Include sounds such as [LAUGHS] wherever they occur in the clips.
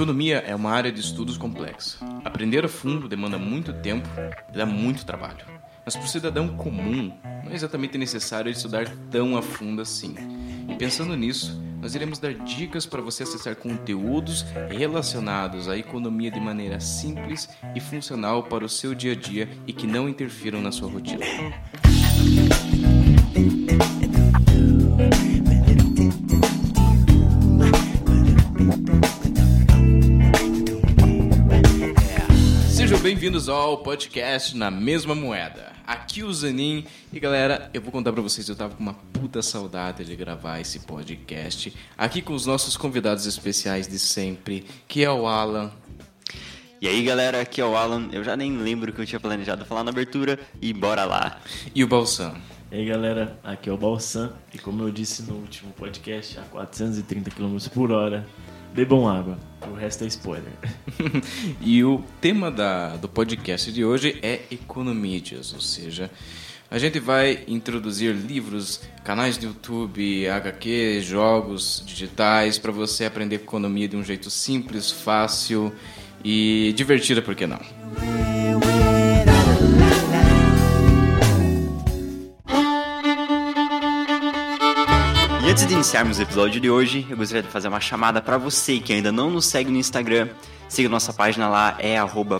Economia é uma área de estudos complexa. Aprender a fundo demanda muito tempo e dá muito trabalho. Mas para o cidadão comum, não é exatamente necessário estudar tão a fundo assim. E pensando nisso, nós iremos dar dicas para você acessar conteúdos relacionados à economia de maneira simples e funcional para o seu dia a dia e que não interfiram na sua rotina. Bem-vindos ao podcast Na Mesma Moeda. Aqui o Zanin e galera, eu vou contar para vocês, eu tava com uma puta saudade de gravar esse podcast aqui com os nossos convidados especiais de sempre, que é o Alan. E aí galera, aqui é o Alan. Eu já nem lembro o que eu tinha planejado falar na abertura e bora lá. E o Balsam. E aí galera, aqui é o Balsam e como eu disse no último podcast, a 430 km por hora, bebam água, o resto é spoiler. [LAUGHS] e o tema da, do podcast de hoje é economídias, ou seja, a gente vai introduzir livros, canais de YouTube, HQ, jogos digitais para você aprender economia de um jeito simples, fácil e divertido, por que não? Antes de iniciarmos o episódio de hoje, eu gostaria de fazer uma chamada para você que ainda não nos segue no Instagram. Siga nossa página lá, é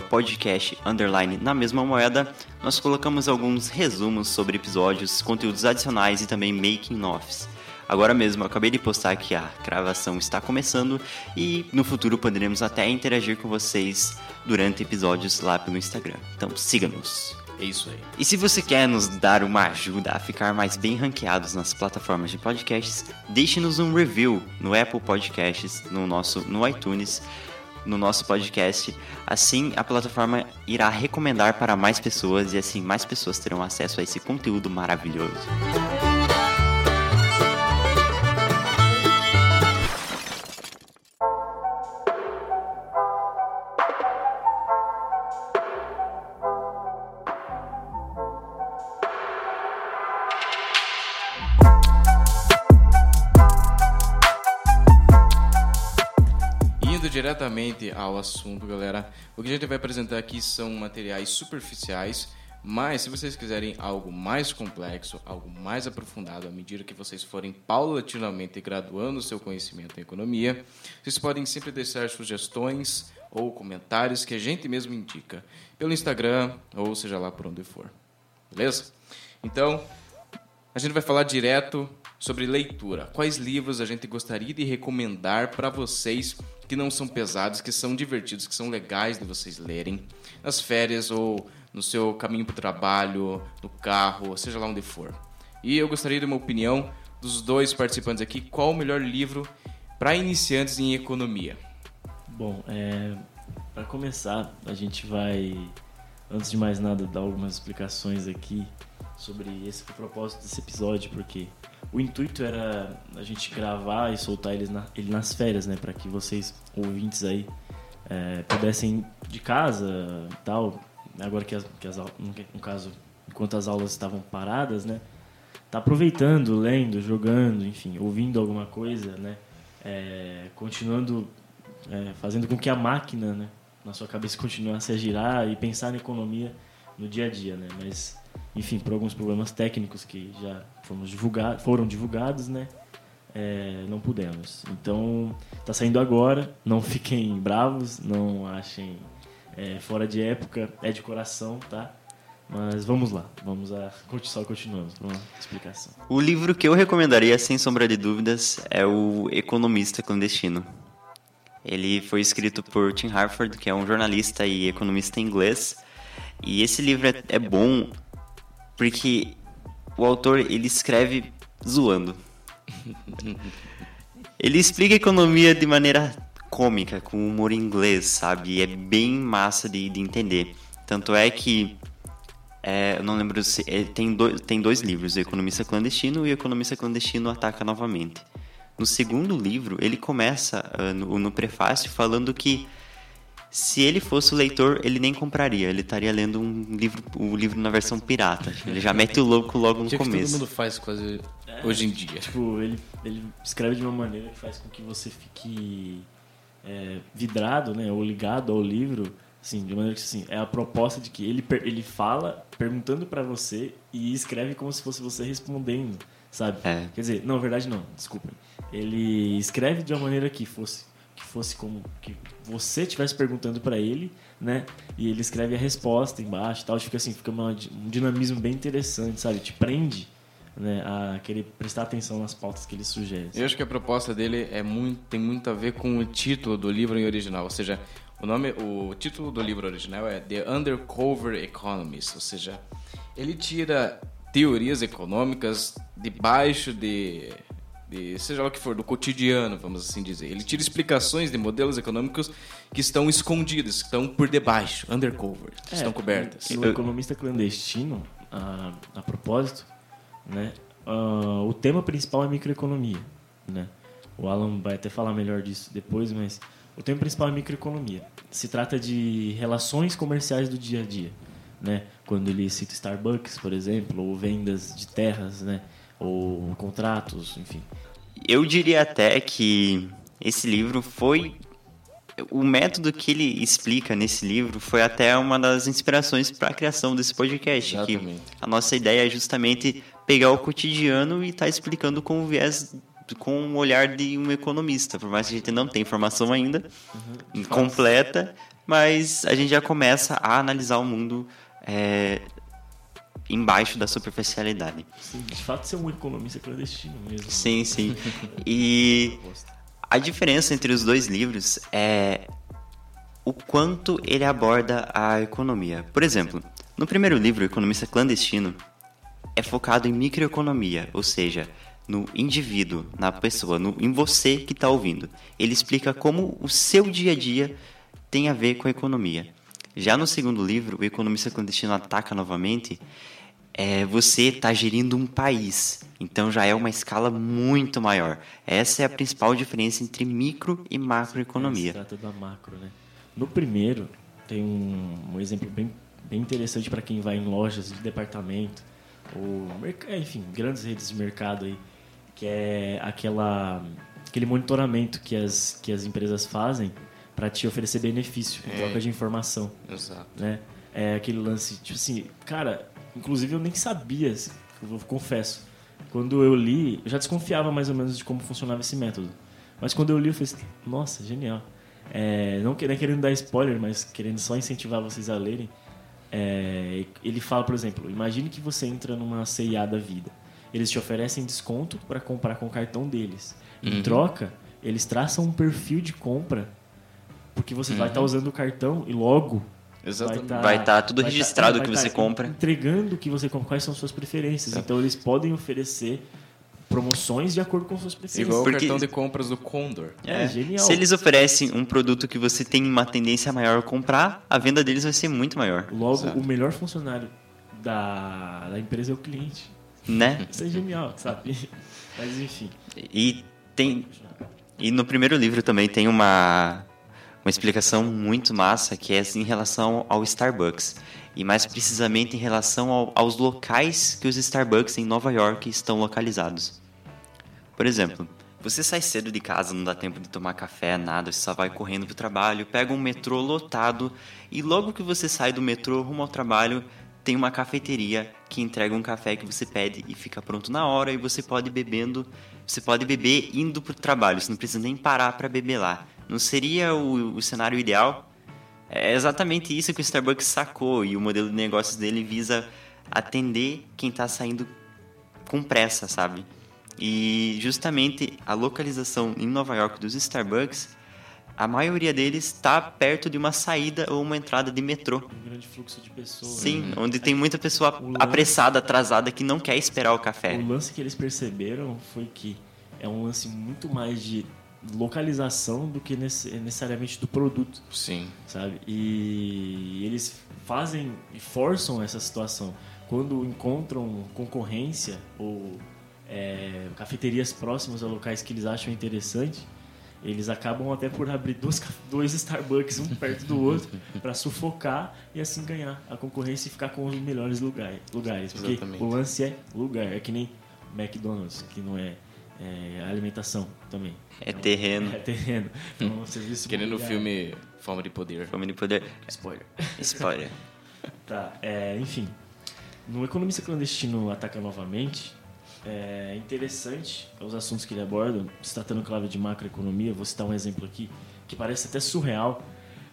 podcast underline na mesma moeda. Nós colocamos alguns resumos sobre episódios, conteúdos adicionais e também making offs. Agora mesmo, eu acabei de postar que a gravação está começando e no futuro poderemos até interagir com vocês durante episódios lá pelo Instagram. Então siga-nos. É isso aí. E se você quer nos dar uma ajuda a ficar mais bem ranqueados nas plataformas de podcasts, deixe-nos um review no Apple Podcasts, no nosso no iTunes, no nosso podcast. Assim, a plataforma irá recomendar para mais pessoas e assim mais pessoas terão acesso a esse conteúdo maravilhoso. Assunto, galera, o que a gente vai apresentar aqui são materiais superficiais, mas se vocês quiserem algo mais complexo, algo mais aprofundado, à medida que vocês forem paulatinamente graduando seu conhecimento em economia, vocês podem sempre deixar sugestões ou comentários que a gente mesmo indica pelo Instagram ou seja lá por onde for. Beleza? Então, a gente vai falar direto sobre leitura. Quais livros a gente gostaria de recomendar para vocês que não são pesados, que são divertidos, que são legais de vocês lerem nas férias ou no seu caminho para o trabalho, no carro, seja lá onde for. E eu gostaria de uma opinião dos dois participantes aqui. Qual o melhor livro para iniciantes em economia? Bom, é, para começar, a gente vai, antes de mais nada, dar algumas explicações aqui sobre esse o propósito desse episódio, porque o intuito era a gente gravar e soltar eles na, ele nas férias, né, para que vocês ouvintes aí é, pudessem de casa, tal, agora que as, que as no caso enquanto as aulas estavam paradas, né, tá aproveitando, lendo, jogando, enfim, ouvindo alguma coisa, né, é, continuando é, fazendo com que a máquina, né, na sua cabeça [LAUGHS] continuasse a girar e pensar na economia no dia a dia, né, mas enfim, por alguns problemas técnicos que já fomos divulgar, foram divulgados, né? É, não pudemos. Então, tá saindo agora. Não fiquem bravos, não achem é, fora de época, é de coração, tá? Mas vamos lá, vamos a só continuamos com a explicação. O livro que eu recomendaria, sem sombra de dúvidas, é o Economista Clandestino. Ele foi escrito por Tim Harford, que é um jornalista e economista inglês. E esse livro é, é bom porque o autor ele escreve zoando. [LAUGHS] ele explica a economia de maneira cômica, com humor inglês, sabe? E é bem massa de, de entender. Tanto é que é, eu não lembro se é, tem, dois, tem dois livros, o Economista Clandestino e o Economista Clandestino Ataca Novamente. No segundo livro, ele começa uh, no, no prefácio falando que se ele fosse o leitor, ele nem compraria. Ele estaria lendo um livro, o um livro na versão pirata. Ele já mete o louco logo no Tipo que começo. todo mundo faz quase hoje em dia. Tipo, ele, ele escreve de uma maneira que faz com que você fique é, vidrado, né, ou ligado ao livro, assim, de maneira que assim, é a proposta de que ele ele fala perguntando para você e escreve como se fosse você respondendo, sabe? É. Quer dizer, não, verdade não, desculpa. Ele escreve de uma maneira que fosse que fosse como que você estivesse perguntando para ele, né? E ele escreve a resposta embaixo, tal, fica assim, fica uma, um dinamismo bem interessante, sabe? Te prende né, a querer prestar atenção nas pautas que ele sugere. Eu acho que a proposta dele é muito, tem muito a ver com o título do livro em original, ou seja, o nome, o título do livro original é The Undercover Economist, ou seja, ele tira teorias econômicas debaixo de, de seja lá o que for, do cotidiano, vamos assim dizer. Ele tira explicações de modelos econômicos que estão escondidos, que estão por debaixo, undercover, que É, estão cobertas. No Economista Clandestino, a, a propósito, né, ah, o tema principal é microeconomia. Né? O Alan vai até falar melhor disso depois, mas o tema principal é microeconomia. Se trata de relações comerciais do dia a dia. Né? Quando ele cita Starbucks, por exemplo, ou vendas de terras, né? Ou contratos, enfim. Eu diria até que esse livro foi. O método que ele explica nesse livro foi até uma das inspirações para a criação desse podcast. Que a nossa ideia é justamente pegar o cotidiano e estar explicando com o viés, com o olhar de um economista. Por mais que a gente não tenha informação ainda completa, mas a gente já começa a analisar o mundo é, embaixo da superficialidade. Sim, de fato, ser um economista clandestino mesmo. Sim, sim. [LAUGHS] E a diferença entre os dois livros é o quanto ele aborda a economia. Por exemplo, no primeiro livro, O Economista Clandestino, é focado em microeconomia, ou seja, no indivíduo, na pessoa, no, em você que está ouvindo. Ele explica como o seu dia a dia tem a ver com a economia. Já no segundo livro, O Economista Clandestino Ataca Novamente, é, você está gerindo um país. Então já é uma escala muito maior. Essa é a principal diferença entre micro e macroeconomia. Se trata da macro, né? No primeiro, tem um, um exemplo bem, bem interessante para quem vai em lojas de departamento, ou, é, enfim, grandes redes de mercado aí, que é aquela, aquele monitoramento que as, que as empresas fazem para te oferecer benefício, em É. troca de informação Exato. né? É aquele lance, tipo assim, cara, inclusive eu nem sabia, assim, eu confesso. Quando eu li, eu já desconfiava mais ou menos de como funcionava esse método. Mas quando eu li, eu falei, assim, nossa, genial. É, não querendo, querendo dar spoiler, mas querendo só incentivar vocês a lerem. é, ele fala, por exemplo, imagine que você entra numa CIA da vida. Eles te oferecem desconto para comprar com o cartão deles. Em troca, eles traçam um perfil de compra, porque você vai estar usando o cartão e logo Exatamente. tá- Vai estar tudo vai tá- registrado vai que tá você compra. Entregando o que você compra, quais são suas preferências. Então eles podem oferecer promoções de acordo com suas preferências. Igual Porque- o cartão de compras do Condor. É, genial. Se eles oferecem um produto que você tem uma tendência maior a comprar, a venda deles vai ser muito maior, Logo, Exato. o melhor funcionário da, da empresa é o cliente. né? Isso é genial, sabe? [LAUGHS] Mas enfim. E tem e no primeiro livro também tem uma uma explicação muito massa que é em relação ao Starbucks e mais precisamente em relação ao- aos locais que os Starbucks em Nova York estão localizados. Por exemplo, você sai cedo de casa, não dá tempo de tomar café, nada, você só vai correndo pro trabalho, pega um metrô lotado e logo que você sai do metrô rumo ao trabalho, tem uma cafeteria que entrega um café que você pede e fica pronto na hora e você pode bebendo, você pode beber indo pro trabalho, você não precisa nem parar para beber lá. Não seria o, o cenário ideal? É exatamente isso que o Starbucks sacou e o modelo de negócios dele visa atender quem está saindo com pressa, sabe? E justamente a localização em Nova York dos Starbucks, a maioria deles está perto de uma saída ou uma entrada de metrô. Um grande fluxo de pessoas. Sim, né? onde tem muita pessoa O lance- apressada, atrasada, que não quer esperar o café. O lance que eles perceberam foi que é um lance muito mais de localização do que nece- necessariamente do produto. Sim. sabe? E eles fazem e forçam essa situação. Quando encontram concorrência ou é, cafeterias próximas a locais que eles acham interessante, eles acabam até por abrir dois, dois Starbucks um perto do outro [LAUGHS] para sufocar e assim ganhar a concorrência e ficar com os melhores lugares. lugares. Porque Exatamente. o lance é lugar, é que nem McDonald's, que não é, É alimentação também. É terreno. É terreno. Então, [LAUGHS] serviço Querendo o filme Fome de Poder. Fome de poder. Spoiler. [LAUGHS] Spoiler. Tá, é, enfim. No Economista Clandestino Ataca Novamente, é interessante os assuntos que ele aborda, se tratando, claro, de macroeconomia. Vou citar um exemplo aqui que parece até surreal,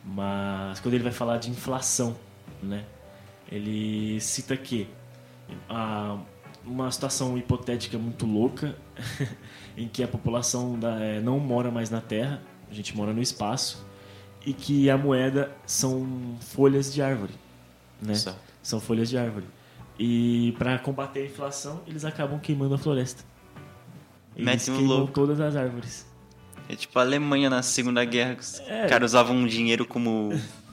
mas quando ele vai falar de inflação, né? Ele cita que a, uma situação hipotética muito louca [LAUGHS] em que a população da- é, não mora mais na Terra, a gente mora no espaço, e que a moeda são folhas de árvore. Né? Só. São folhas de árvore. E para combater a inflação, eles acabam queimando a floresta. Eles Mete um queimam louco. todas as árvores. É tipo a Alemanha na Segunda Guerra. Os É. caras usavam dinheiro como, [LAUGHS]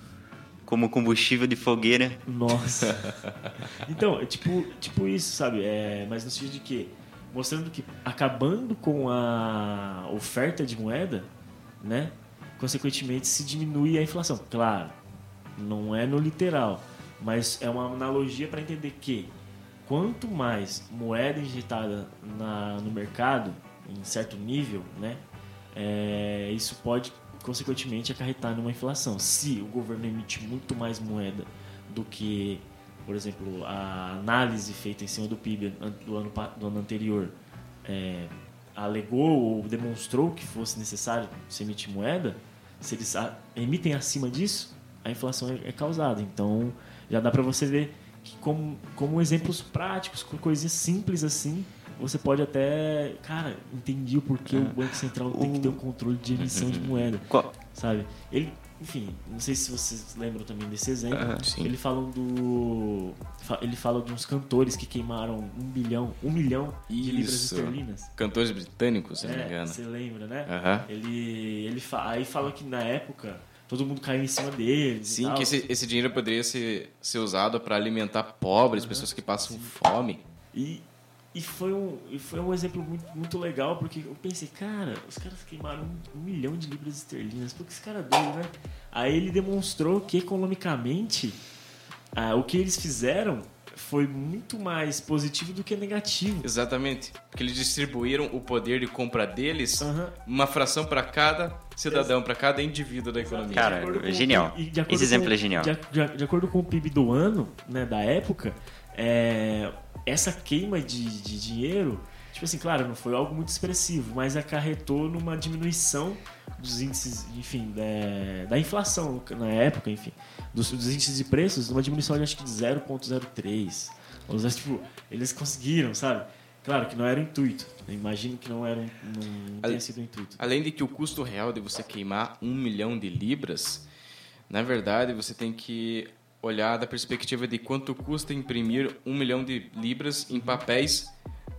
como combustível de fogueira. Nossa. [LAUGHS] então, é tipo, tipo isso, sabe? É, mas no sentido de que mostrando que acabando com a oferta de moeda, né? Consequentemente se diminui a inflação. Claro, não é no literal, mas é uma analogia para entender que quanto mais moeda injetada na, no mercado em certo nível, né? é, isso pode consequentemente acarretar numa inflação. Se o governo emite muito mais moeda do que, por exemplo, a análise feita em cima do PIB do ano, do ano anterior é, alegou ou demonstrou que fosse necessário se emitir moeda, se eles emitem acima disso, a inflação é, é causada. Então, já dá para você ver que como, como exemplos práticos, coisinhas simples assim, você pode até, cara, entendi o porquê o Banco Central tem que ter um controle de emissão de moeda Qual- sabe? Ele, enfim, não sei se vocês lembram também desse exemplo. Sim. Ele fala do, ele fala de uns cantores que queimaram um bilhão, um milhão de libras Isso. esterlinas. Cantores britânicos, se não me É, engano. você lembra, né? Aham. Ele, ele fa- aí fala que na época todo mundo caiu em cima deles. Sim, que esse, esse dinheiro poderia ser, ser usado para alimentar pobres, pessoas que passam fome. E, e, foi um, e foi um exemplo muito, muito legal, porque eu pensei, cara, os caras queimaram um, um milhão de libras esterlinas, porque esse cara é doido, né? Aí ele demonstrou que economicamente ah, o que eles fizeram foi muito mais positivo do que negativo. Exatamente. Porque eles distribuíram o poder de compra deles, Aham. uma fração para cada cidadão, para cada indivíduo da economia. Cara, com o genial. PIB de acordo Esse exemplo com- é genial. De, de de acordo com o PIB do ano, né, da época, é, essa queima de, de dinheiro, tipo assim, claro, não foi algo muito expressivo, mas acarretou numa diminuição dos índices, enfim, da, da inflação na época, enfim, dos, dos índices de preços, uma diminuição de acho que de 0,03. Ou seja, tipo, eles conseguiram, sabe? Claro que não era o intuito. Eu imagino que não era um- não tenha sido o intuito. Além de que o custo real de você queimar um milhão de libras, na verdade você tem que olhar da perspectiva de quanto custa imprimir um milhão de libras em papéis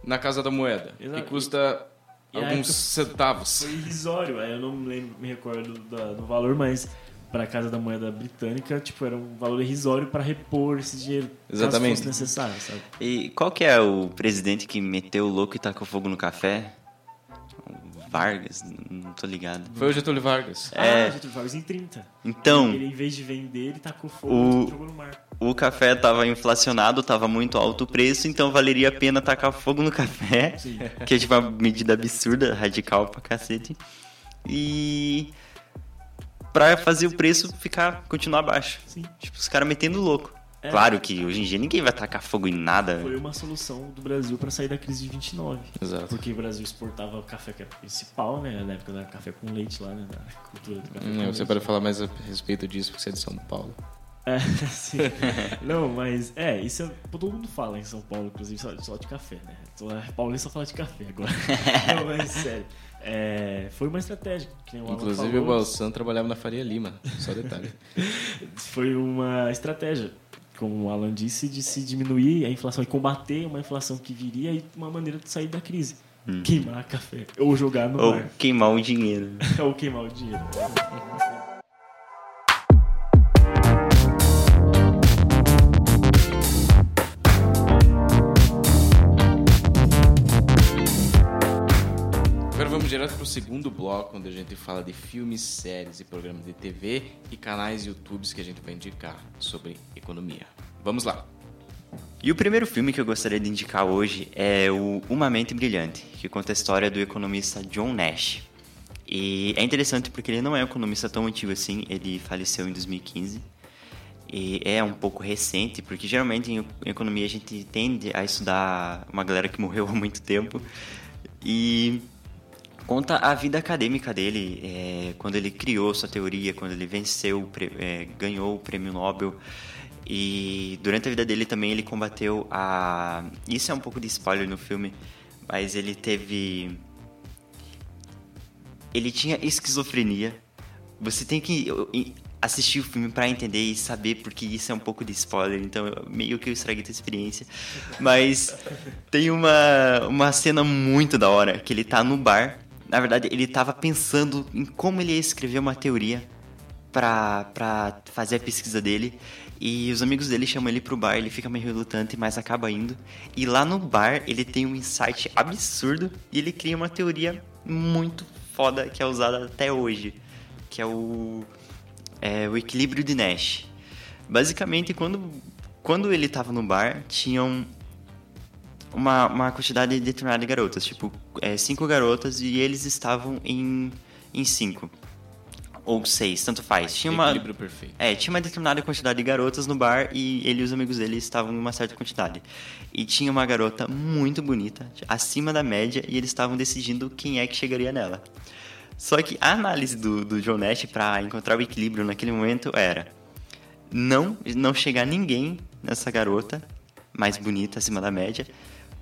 na Casa da Moeda. Exato. Que custa E alguns época- [LAUGHS] centavos. Foi irrisório, aí eu não me lembro, me recordo da- do valor, mas para a Casa da Moeda Britânica, tipo, era um valor irrisório para repor esse dinheiro, Exatamente. caso fosse necessário, sabe? E qual que é o presidente que meteu o louco e tacou fogo no café? Vargas? Não tô ligado. Foi o Getúlio Vargas. É. Ah, Getúlio Vargas em 30. Então, Ele, em vez de vender, ele tacou fogo O- e jogou no mar. o café tava inflacionado, tava muito alto o preço, então valeria a pena tacar fogo no café. Sim. Que é tipo uma medida absurda, radical pra cacete. E. Pra fazer o preço ficar, continuar baixo. Sim. Tipo, os caras metendo louco. É. Claro que hoje em dia ninguém vai tacar fogo em nada. Foi uma solução do Brasil para sair da crise de 29. Exato. Porque o Brasil exportava café que era principal, né? Na época da café com leite lá, né? Da cultura do café Hum, com você leite. pode falar mais a respeito disso, porque você é de São Paulo. É, [LAUGHS] sim. Não, mas é, isso é, todo mundo fala em São Paulo, inclusive só, só de café, né? Paulista só fala de café agora. [LAUGHS] Não, mas sério. É, foi uma estratégia. Que nem o Inclusive falou, o Balsan trabalhava na Faria Lima, só detalhe. [LAUGHS] Foi uma estratégia, como o Alan disse, de se diminuir a inflação e combater uma inflação que viria e uma maneira de sair da crise. Queimar café. Ou jogar no Ou mar. queimar o dinheiro. [LAUGHS] ou queimar o dinheiro. Vamos direto para o segundo bloco, onde a gente fala de filmes, séries e programas de TV e canais YouTubes que a gente vai indicar sobre economia. Vamos lá! E o primeiro filme que eu gostaria de indicar hoje é o Uma Mente Brilhante, que conta a história do economista John Nash. E é interessante porque ele não é um economista tão antigo assim, ele faleceu em 2015. E é um pouco recente, porque geralmente em economia a gente tende a estudar uma galera que morreu [LAUGHS] há muito tempo. E conta a vida acadêmica dele, é, quando ele criou sua teoria, quando ele venceu, é, ganhou o prêmio Nobel. E durante a vida dele também ele combateu a. Isso é um pouco de spoiler no filme, mas ele teve. Ele tinha esquizofrenia. Você tem que assistir o filme para entender e saber, porque isso é um pouco de spoiler, então meio que eu estraguei a experiência. Mas tem uma, uma cena muito da hora, que ele tá no bar. Na verdade, ele tava pensando em como ele ia escrever uma teoria para fazer a pesquisa dele. E os amigos dele chamam ele pro bar, ele fica meio relutante, mas acaba indo. E lá no bar ele tem um insight absurdo e ele cria uma teoria muito foda que é usada até hoje, que é o, é, o equilíbrio de Nash. Basicamente, quando, quando ele tava no bar, tinham uma, uma quantidade determinada de garotas, tipo, é, cinco garotas e eles estavam em, em cinco ou seis, tanto faz. Tinha uma, Equilíbrio perfeito. É, tinha uma determinada quantidade de garotas no bar e ele e os amigos dele estavam em uma certa quantidade. E tinha uma garota muito bonita, acima da média, e eles estavam decidindo quem é que chegaria nela. Só que a análise do, do John Nash para encontrar o equilíbrio naquele momento era não, não chegar ninguém nessa garota mais bonita, acima da média,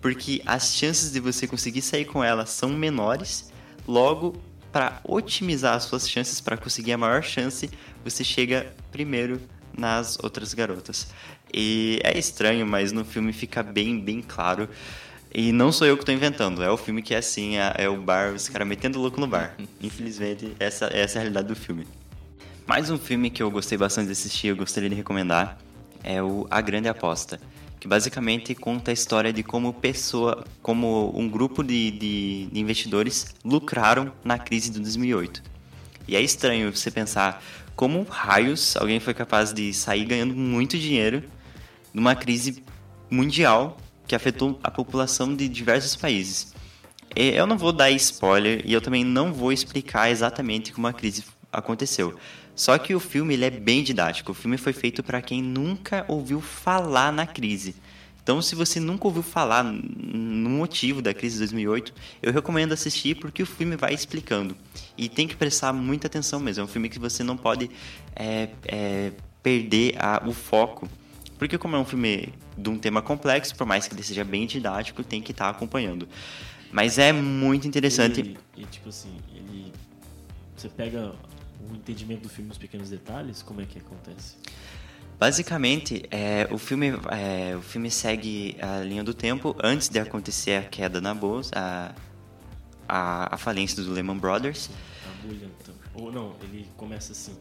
porque as chances de você conseguir sair com ela são menores, logo para otimizar as suas chances, para conseguir a maior chance, você chega primeiro nas outras garotas. E é estranho, mas no filme fica bem, bem claro. E não sou eu que estou inventando, é o filme que é assim, é, é o bar, os caras metendo louco no bar. [LAUGHS] Infelizmente, essa, essa é a realidade do filme. Mais um filme que eu gostei bastante de assistir, eu gostaria de recomendar, é o A Grande Aposta que basicamente conta a história de como pessoa, como um grupo de, de, de investidores lucraram na crise de 2008. E é estranho você pensar como raios alguém foi capaz de sair ganhando muito dinheiro numa crise mundial que afetou a população de diversos países. Eu não vou dar spoiler e eu também não vou explicar exatamente como a crise aconteceu. Só que o filme ele é bem didático. O filme foi feito para quem nunca ouviu falar na crise. Então, se você nunca ouviu falar no motivo da crise de 2008, eu recomendo assistir porque o filme vai explicando. E tem que prestar muita atenção mesmo. É um filme que você não pode é, é, perder a, o foco. Porque como é um filme de um tema complexo, por mais que ele seja bem didático, tem que estar tá acompanhando. Mas é muito interessante. E, e tipo assim, ele... Você pega o entendimento do filme nos pequenos detalhes? Como é que acontece? Basicamente, é, o, filme, é, o filme segue a linha do tempo antes de acontecer a queda na bolsa, a, a, a falência do Lehman Brothers. A bolha, então. Ou não, ele começa assim.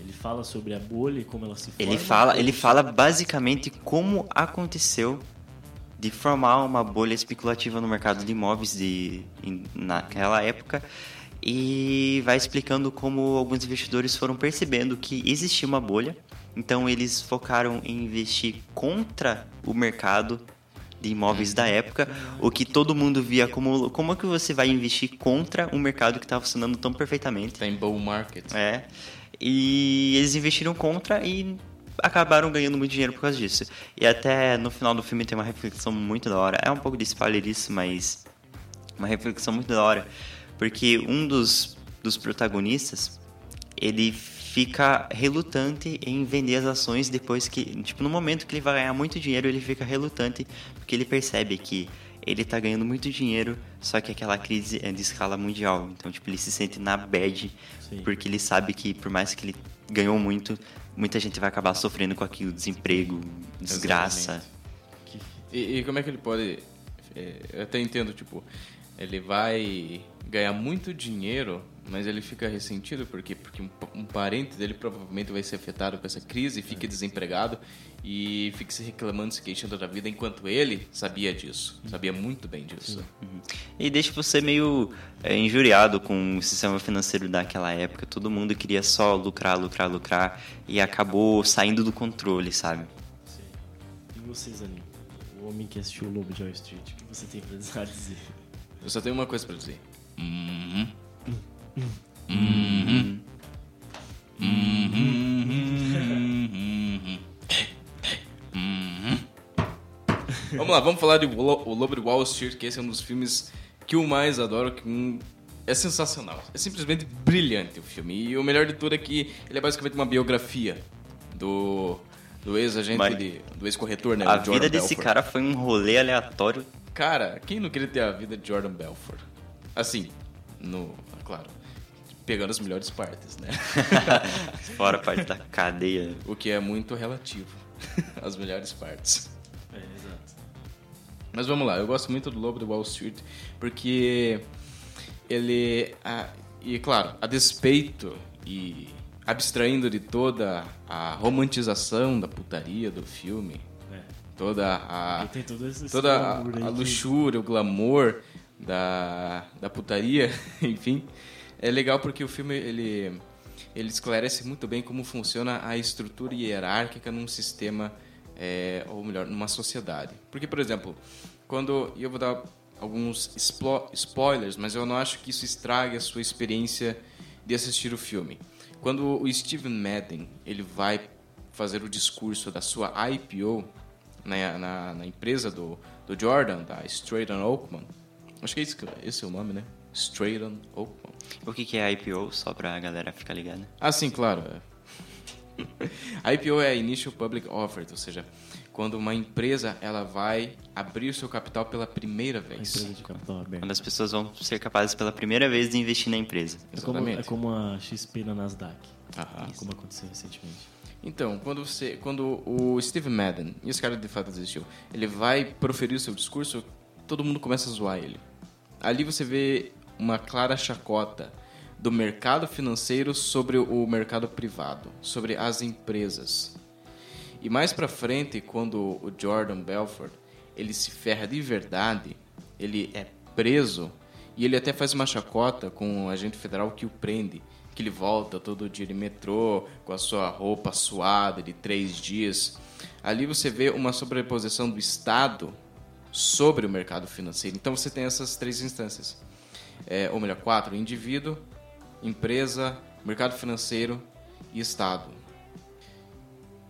Ele fala sobre a bolha e como ela se forma. Ele fala, ele fala basicamente como aconteceu de formar uma bolha especulativa no mercado de imóveis de, naquela época e vai explicando como alguns investidores foram percebendo que existia uma bolha, então eles focaram em investir contra o mercado de imóveis da época, o que todo mundo via como como é que você vai investir contra um mercado que estava funcionando tão perfeitamente. Está em bull market. É. E eles investiram contra e acabaram ganhando muito dinheiro por causa disso. E até no final do filme tem uma reflexão muito da hora. É um pouco de spoiler isso, mas uma reflexão muito da hora porque um dos, dos protagonistas, ele fica relutante em vender as ações depois que, tipo, no momento que ele vai ganhar muito dinheiro, ele fica relutante porque ele percebe que ele tá ganhando muito dinheiro, só que aquela crise é de escala mundial. Então, tipo, ele se sente na bad, Sim. porque ele sabe que por mais que ele ganhou muito, muita gente vai acabar sofrendo com aquilo, desemprego, desgraça. E, e, como é que ele pode... É, eu até entendo, tipo, ele vai ganhar muito dinheiro, mas ele fica ressentido porque porque um, um, parente dele provavelmente vai ser afetado com essa crise, fica desempregado e fica se reclamando, se queixando da vida, enquanto ele sabia disso, sabia muito bem disso. Uhum. E deixa você meio é, injuriado com o sistema financeiro daquela época. Todo mundo queria só lucrar, lucrar, lucrar e acabou saindo do controle, sabe? Sim. E vocês, Aninho? o homem que assistiu o Lobo de Wall Street, o que você tem pra [LAUGHS] dizer? Eu só tenho uma coisa pra dizer. Uhum. Vamos lá, vamos falar de O Lobo de Wall Street, que esse é um dos filmes que eu mais adoro, que um- é sensacional. É simplesmente brilhante o filme. E o melhor de tudo é que ele é basicamente uma biografia do, do ex-agente, do ex-corretor, né? A o Jordan vida desse Belfort. cara foi um rolê aleatório. Cara, quem não queria ter a vida de Jordan Belfort? Assim, no. Claro, pegando as melhores partes, né? [LAUGHS] Fora a parte da cadeia. o que é muito relativo. [LAUGHS] as melhores partes. É, exato. Mas vamos lá, eu gosto muito do Lobo de Wall Street porque ele. ah, e claro, a despeito e abstraindo de toda a romantização da putaria do filme. Toda a. Toda a, a luxúria, o glamour da, da putaria, [LAUGHS] enfim. É legal porque o filme ele, ele esclarece muito bem como funciona a estrutura hierárquica num sistema, é, ou melhor, numa sociedade. Porque, por exemplo, quando. Eu vou dar alguns spoilers, mas eu não acho que isso estrague a sua experiência de assistir o filme. Quando o Steven Madden ele vai fazer o discurso da sua IPO na, na, na empresa do, do Jordan, da Strayton Oakman. Acho que é esse, que- esse é o nome, né? Strayton Oakman. O que, que é IPO, só pra galera ficar ligada? Ah, sim, claro. [LAUGHS] A IPO é a Initial Public Offer, ou seja, quando uma empresa ela vai abrir o seu capital pela primeira A vez. empresa de capital aberto. Quando as pessoas vão ser capazes pela primeira vez de investir na empresa. É como, é Exatamente. como a XP na Nasdaq, Aham. como aconteceu recentemente. Então, quando você, quando o Steve Madden, e esse cara de fato existiu, ele vai proferir o seu discurso, todo mundo começa a zoar ele. Ali você vê uma clara chacota do mercado financeiro sobre o mercado privado, sobre as empresas. E mais pra frente, quando o Jordan Belfort, ele se ferra de verdade, ele é preso e ele até faz uma chacota com o agente federal que o prende, que ele volta todo dia de metrô com a sua roupa suada de três dias. Ali você vê uma sobreposição do Estado sobre o mercado financeiro. Então você tem essas três instâncias, é, ou melhor, quatro: indivíduo, empresa, mercado financeiro e Estado.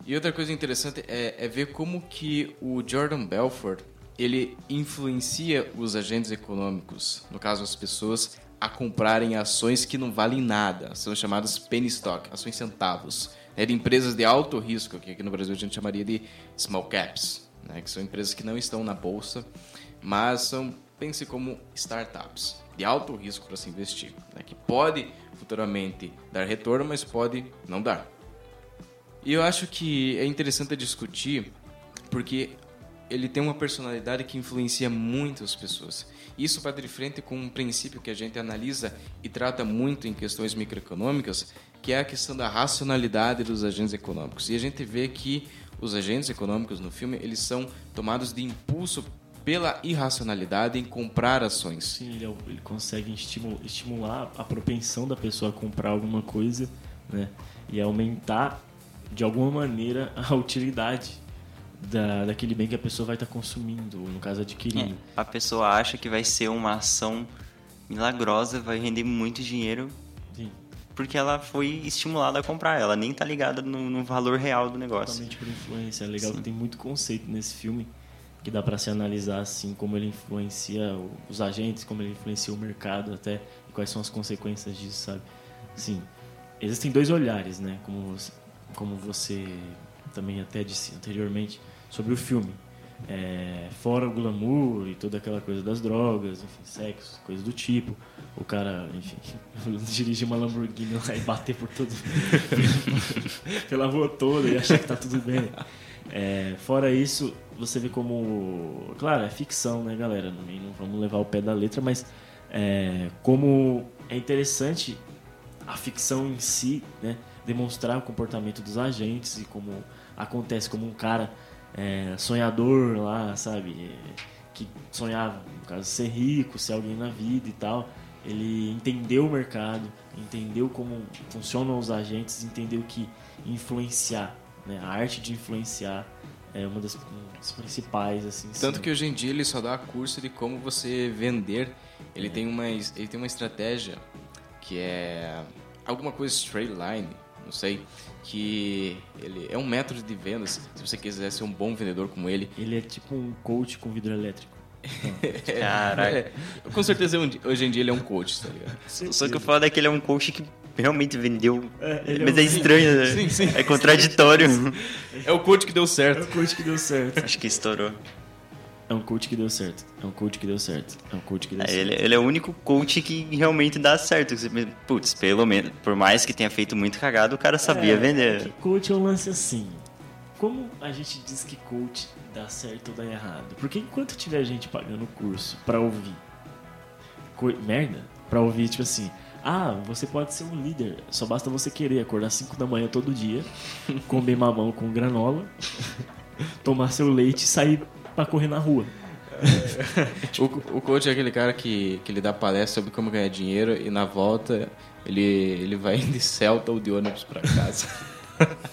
E outra coisa interessante é, é ver como que o Jordan Belfort ele influencia os agentes econômicos, no caso as pessoas, a comprarem ações que não valem nada, são chamadas penny stock, ações centavos, né, de empresas de alto risco, que aqui no Brasil a gente chamaria de small caps, né, que são empresas que não estão na bolsa, mas são pense como startups de alto risco para se investir, né, que pode futuramente dar retorno, mas pode não dar. E eu acho que é interessante discutir porque ele tem uma personalidade que influencia muitas pessoas. Isso bate de frente com um princípio que a gente analisa e trata muito em questões microeconômicas, que é a questão da racionalidade dos agentes econômicos. E a gente vê que os agentes econômicos no filme, eles são tomados de impulso pela irracionalidade em comprar ações. Sim, ele, é ele consegue estimu- estimular a propensão da pessoa a comprar alguma coisa, né? E aumentar, de alguma maneira, a utilidade da, daquele bem que a pessoa vai estar consumindo, ou no caso, adquirindo. É, a pessoa acha que vai ser uma ação milagrosa, vai render muito dinheiro, Sim, porque ela foi estimulada a comprar. Ela nem tá ligada no, no valor real do negócio. totalmente por influência. É legal que tem muito conceito nesse filme que dá para se analisar assim como ele influencia os agentes, como ele influencia o mercado até e quais são as consequências disso, sabe? Sim, existem dois olhares, né? Como você, como você também até disse anteriormente sobre o filme. É, fora o glamour e toda aquela coisa das drogas, enfim, sexo, coisa do tipo. O cara, enfim, [LAUGHS] dirigir uma Lamborghini lá e bater por todo [LAUGHS] pela rua toda e achar que tá tudo bem. É, fora isso, você vê como. Claro, é ficção, né, galera? Não, não vamos levar o pé da letra, mas é, como é interessante a ficção em si, né? Demonstrar o comportamento dos agentes e como acontece como um cara é, sonhador lá, sabe? É, que sonhava, no caso, ser rico, ser alguém na vida e tal. Ele entendeu o mercado, entendeu como funcionam os agentes, entendeu que influenciar, né? a arte de influenciar é uma das, uma das principais, assim. Tanto sim. que hoje em dia ele só dá curso de como você vender. Ele, tem, uma, ele tem uma estratégia que é alguma coisa straight line, não sei, que ele é um método de vendas. Se você quiser ser um bom vendedor como ele, Ele é tipo um coach com vidro elétrico. [LAUGHS] Caraca. é, com certeza um- hoje em dia ele é um coach, tá ligado? [LAUGHS] Só que o foda é que ele é um coach que realmente vendeu. É, é Mas um- é estranho, né? Sim, sim. É contraditório. É o coach que deu É certo. um coach que deu certo. Acho que estourou. É um coach que deu certo. É um coach que deu certo. É um coach que deu É, certo. ele, ele é o único coach que realmente dá certo. Putz, pelo menos, por mais que tenha feito muito cagado, o cara sabia É, vender. que coach é um lance assim. Como a gente diz que coach dá certo ou dá errado? Porque enquanto tiver gente pagando o curso pra ouvir co- merda, pra ouvir tipo assim, ah, você pode ser um líder, só basta você querer acordar 5 da manhã todo dia, comer mamão com granola, [LAUGHS] tomar seu leite e sair pra correr na rua. [LAUGHS] O, o coach é aquele cara que, que ele dá palestra sobre como ganhar dinheiro e na volta ele, ele vai de Celta ou de ônibus pra casa. [LAUGHS]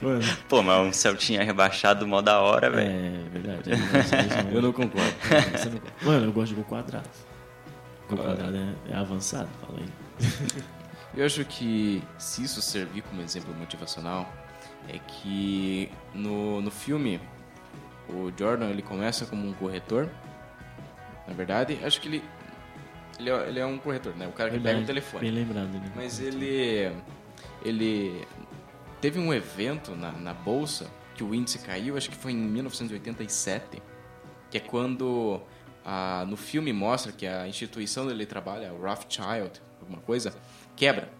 Mano, Pô, mas um Celtinha rebaixado mó da hora, velho. é verdade. é verdade. [LAUGHS] Eu não concordo. Mano, eu gosto de gol quadrado. Gol quadrado é, é avançado, fala aí. Eu acho que se isso servir como exemplo motivacional, é que no, no filme o Jordan ele começa como um corretor. Na verdade, acho que ele ele é, ele é um corretor, né? O cara que pega o Bem telefone. lembrado, né? Mas ele ele teve um evento na, na bolsa que o índice caiu, acho que foi em 1987, que é quando ah, no filme mostra que a instituição onde ele trabalha, o Rothschild, alguma coisa, quebra.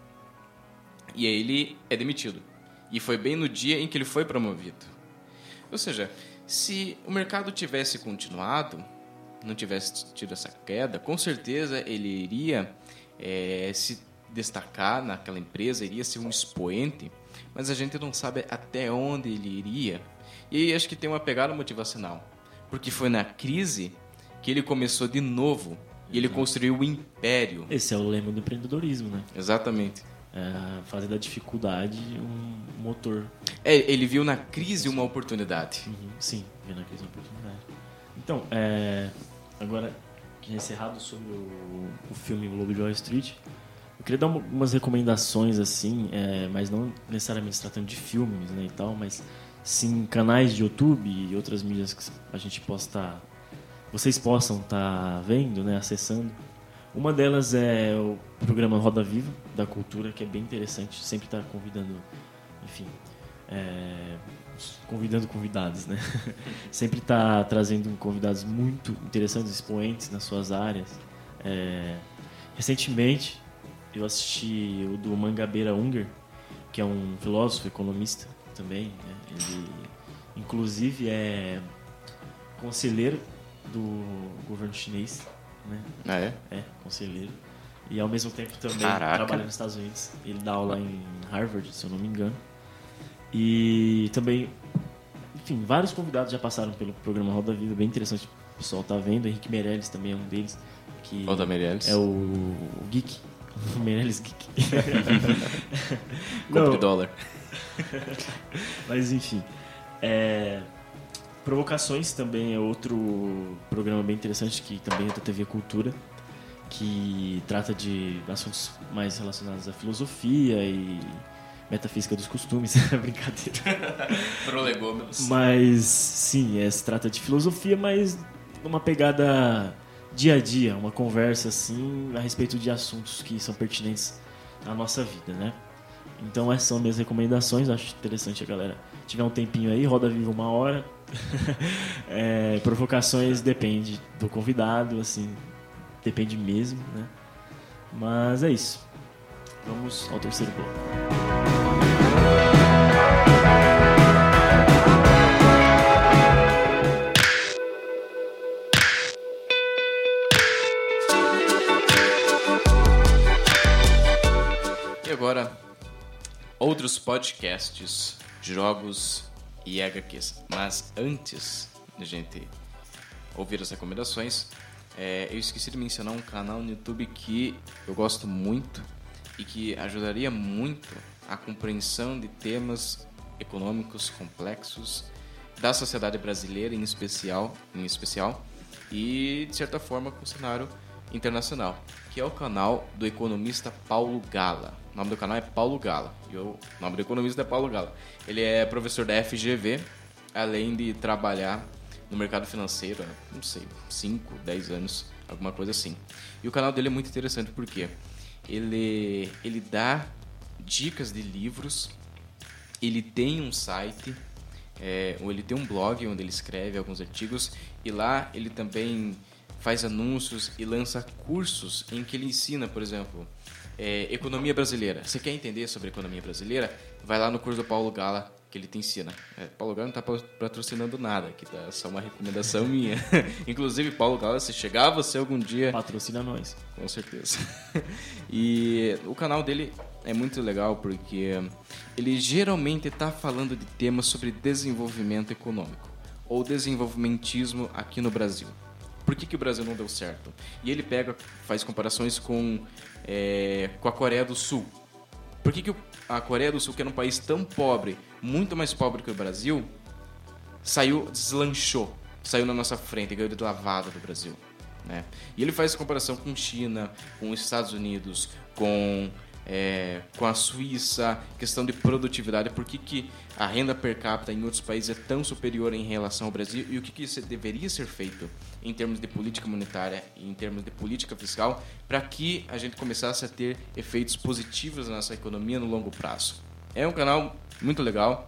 E aí ele é demitido. E foi bem no dia em que ele foi promovido. Ou seja, se o mercado tivesse continuado, não tivesse tido essa queda, com certeza ele iria eh, se destacar naquela empresa, iria ser um expoente, mas a gente não sabe até onde ele iria. E acho que tem uma pegada motivacional, porque foi na crise que ele começou de novo e ele construiu o império. Esse é o lema do empreendedorismo, né? Exatamente. É fazer da dificuldade um motor. É, ele viu na crise uma oportunidade. Uhum, Sim, vendo a crise uma oportunidade. Então, é, agora que encerrado sobre o, o filme Lobo de Wall Street, eu queria dar uma- umas recomendações assim, é, mas não necessariamente se tratando de filmes né, e tal, mas sim canais de YouTube e outras mídias que a gente possa estar, vocês possam estar vendo, né, acessando. Uma delas é o programa Roda Viva da Cultura, que é bem interessante, sempre está convidando, enfim, é, convidando convidados, né? [LAUGHS] Sempre está trazendo convidados muito interessantes, expoentes nas suas áreas. É, recentemente, eu assisti o do Mangabeira Unger, que é um filósofo, economista também. né? Ele, inclusive, é conselheiro do governo chinês, né? Ah, é? É, conselheiro. E ao mesmo tempo também Caraca. trabalha nos Estados Unidos. Ele dá aula em Harvard, se eu não me engano. E também, enfim, vários convidados já passaram pelo programa Roda Viva, bem interessante. O pessoal tá vendo. Henrique Meirelles também é um deles. Que Ou da Meirelles. é o, o Geek. O [LAUGHS] Meirelles Geek. Compre [LAUGHS] dólar. mas enfim. É, Provocações também é outro programa bem interessante que também é da TV Cultura, que trata de assuntos mais relacionados à filosofia e metafísica dos costumes, [LAUGHS] brincadeira. [LAUGHS] Prolegômenos. Mas sim, é, se trata de filosofia, mas numa pegada dia a dia, uma conversa assim a respeito de assuntos que são pertinentes à nossa vida, né? Então essas são minhas recomendações, acho interessante a galera tiver um tempinho aí, roda viva uma hora. [LAUGHS] É, provocações depende do convidado, assim, depende mesmo, né? Mas é isso. Vamos ao terceiro bloco. E agora, outros podcasts, jogos e HQs. Mas antes de gente ouvir as recomendações, é, eu esqueci de mencionar um canal no YouTube que eu gosto muito e que ajudaria muito a compreensão de temas econômicos complexos da sociedade brasileira em especial, em especial e de certa forma com o cenário internacional, que é o canal do economista Paulo Gala. O nome do canal é Paulo Gala. E o nome do economista é Paulo Gala. Ele é professor da FGV, além de trabalhar no mercado financeiro, não sei, 5, 10 anos, alguma coisa assim. E o canal dele é muito interessante porque ele ele dá dicas de livros, ele tem um site, é, ou ele tem um blog onde ele escreve alguns artigos e lá ele também faz anúncios e lança cursos em que ele ensina, por exemplo, é, economia brasileira. Você quer entender sobre economia brasileira? Vai lá no curso do Paulo Gala que ele te ensina. É, Paulo Gala não está patrocinando nada, que tá só uma recomendação minha. [LAUGHS] Inclusive, Paulo Gala, se chegar você algum dia... Patrocina nós. Com certeza. [LAUGHS] e o canal dele é muito legal porque ele geralmente está falando de temas sobre desenvolvimento econômico ou desenvolvimentismo aqui no Brasil. Por que, que o Brasil não deu certo? E ele pega, faz comparações com, é, com a Coreia do Sul. Por que, que a Coreia do Sul, que era um país tão pobre, muito mais pobre que o Brasil, saiu, deslanchou, saiu na nossa frente, ganhou de lavada do Brasil? Né? E ele faz comparação com China, com os Estados Unidos, com é, com a Suíça, questão de produtividade, por que, que a renda per capita em outros países é tão superior em relação ao Brasil e o que, que deveria ser feito em termos de política monetária e em termos de política fiscal para que a gente começasse a ter efeitos positivos na nossa economia no longo prazo. É um canal muito legal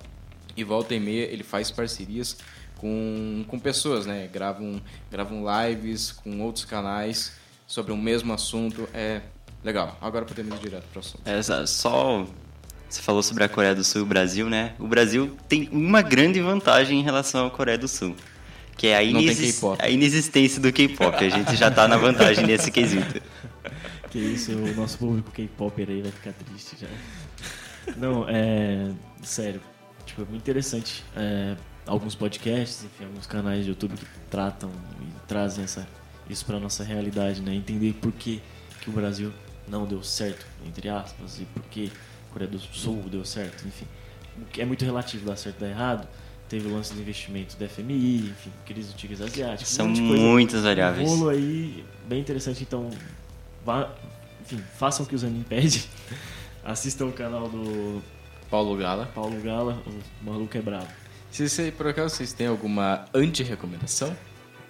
e volta e meia ele faz parcerias com, com pessoas, né? Gravam, gravam lives com outros canais sobre o mesmo assunto. É Legal, agora podemos ir direto para o assunto. É, só você falou sobre a Coreia do Sul e o Brasil, né? O Brasil tem uma grande vantagem em relação à Coreia do Sul, que é a, a inexistência do K-pop. A gente já tá na vantagem nesse quesito. [LAUGHS] Que isso, o nosso público K-pop aí vai ficar triste já. Não, é. Sério, tipo, é muito interessante. É, alguns podcasts, enfim, alguns canais de YouTube que tratam e trazem essa, isso para nossa realidade, né? Entender por que, que o Brasil não deu certo, entre aspas, e porque a Coreia do Sul deu certo, enfim. É muito relativo dar certo ou dar errado. Teve o lance do investimento da FMI, enfim, crise do tigres asiáticos. São muitas variáveis. Um rolo aí bem interessante, então, vá, enfim, façam o que o Zanin pede. [LAUGHS] Assistam o canal do Paulo Gala. Paulo Gala, o maluco é bravo. Se, se por acaso vocês têm alguma anti-recomendação,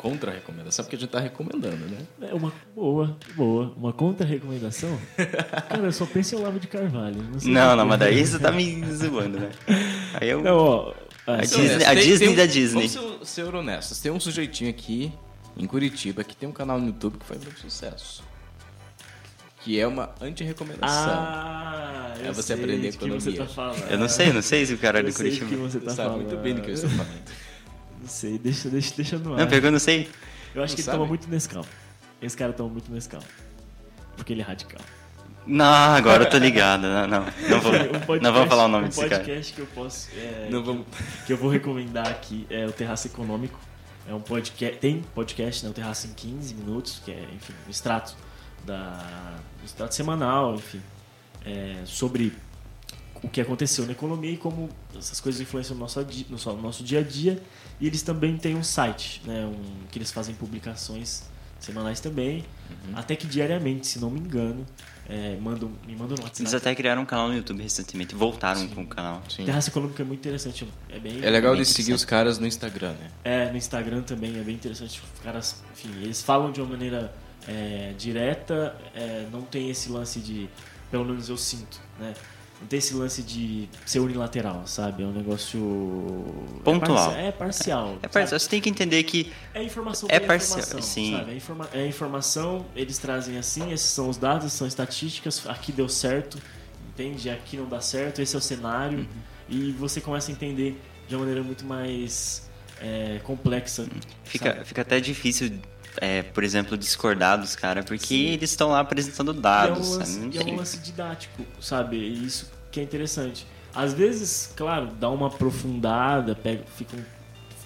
contra-recomendação, porque a gente tá recomendando, né? É uma boa, boa. Uma contra-recomendação? [LAUGHS] Cara, eu só penso em Olavo de Carvalho. Não, não, não, mas daí você tá me zoando, né? Aí eu... Não, ó... A, Disney, a Disney tem, da Disney. Vamos ser, ser honestos. Tem um sujeitinho aqui em Curitiba que tem um canal no YouTube que faz muito sucesso. Que é uma anti-recomendação. Ah, é você aprender economia. Que você tá falando. Eu não sei, não sei se o cara é de Curitiba. Que você tá Sabe falando. muito bem do que eu estou falando. Não sei, deixa, deixa, deixa no ar. Não, pegou, não sei. Eu acho Não que sabe? ele toma muito Nescau. Esse cara toma muito Nescau. Porque ele é radical. Não, agora eu tô ligado. Não, não. Não, vou, [LAUGHS] Um podcast- não vamos falar o nome um desse cara. podcast que eu posso. é, Não vamos... que eu vou recomendar aqui é o Terraço Econômico. É um podcast. Tem podcast, né? O Terraço em 15 minutos, que é, enfim, um extrato da. Um extrato semanal, enfim. é, sobre o que aconteceu na economia e como essas coisas influenciam no nosso, no nosso dia a dia. E eles também têm um site, né? Um, que eles fazem publicações semanais também. Uhum. Até que diariamente, se não me engano. é, mandam, me mandam no WhatsApp. Eles até criaram um canal no YouTube recentemente. Voltaram com o canal. Sim. Terraço Econômico é muito interessante. É bem É legal bem de seguir os caras no Instagram, né? É, no Instagram também é bem interessante. Os caras, enfim, eles falam de uma maneira é, direta, é, não tem esse lance de, pelo menos eu sinto, né? Não tem esse lance de ser unilateral, sabe? É um negócio. Pontual. É, é parcial. É, parça, sabe? você tem que entender que É informação É parcial, informação, sim. É, informa- é informação, eles trazem assim, esses são os dados, são estatísticas, aqui deu certo, entende? Aqui não dá certo, esse é o cenário. Uhum. E você começa a entender de uma maneira muito mais é, complexa. fica, sabe? fica até difícil, é, por exemplo, discordar dos caras, porque Sim. eles estão lá apresentando E é dados. um lance, e é um lance didático, sabe? E isso que é interessante. Às vezes, claro, dá uma aprofundada, pega, ficam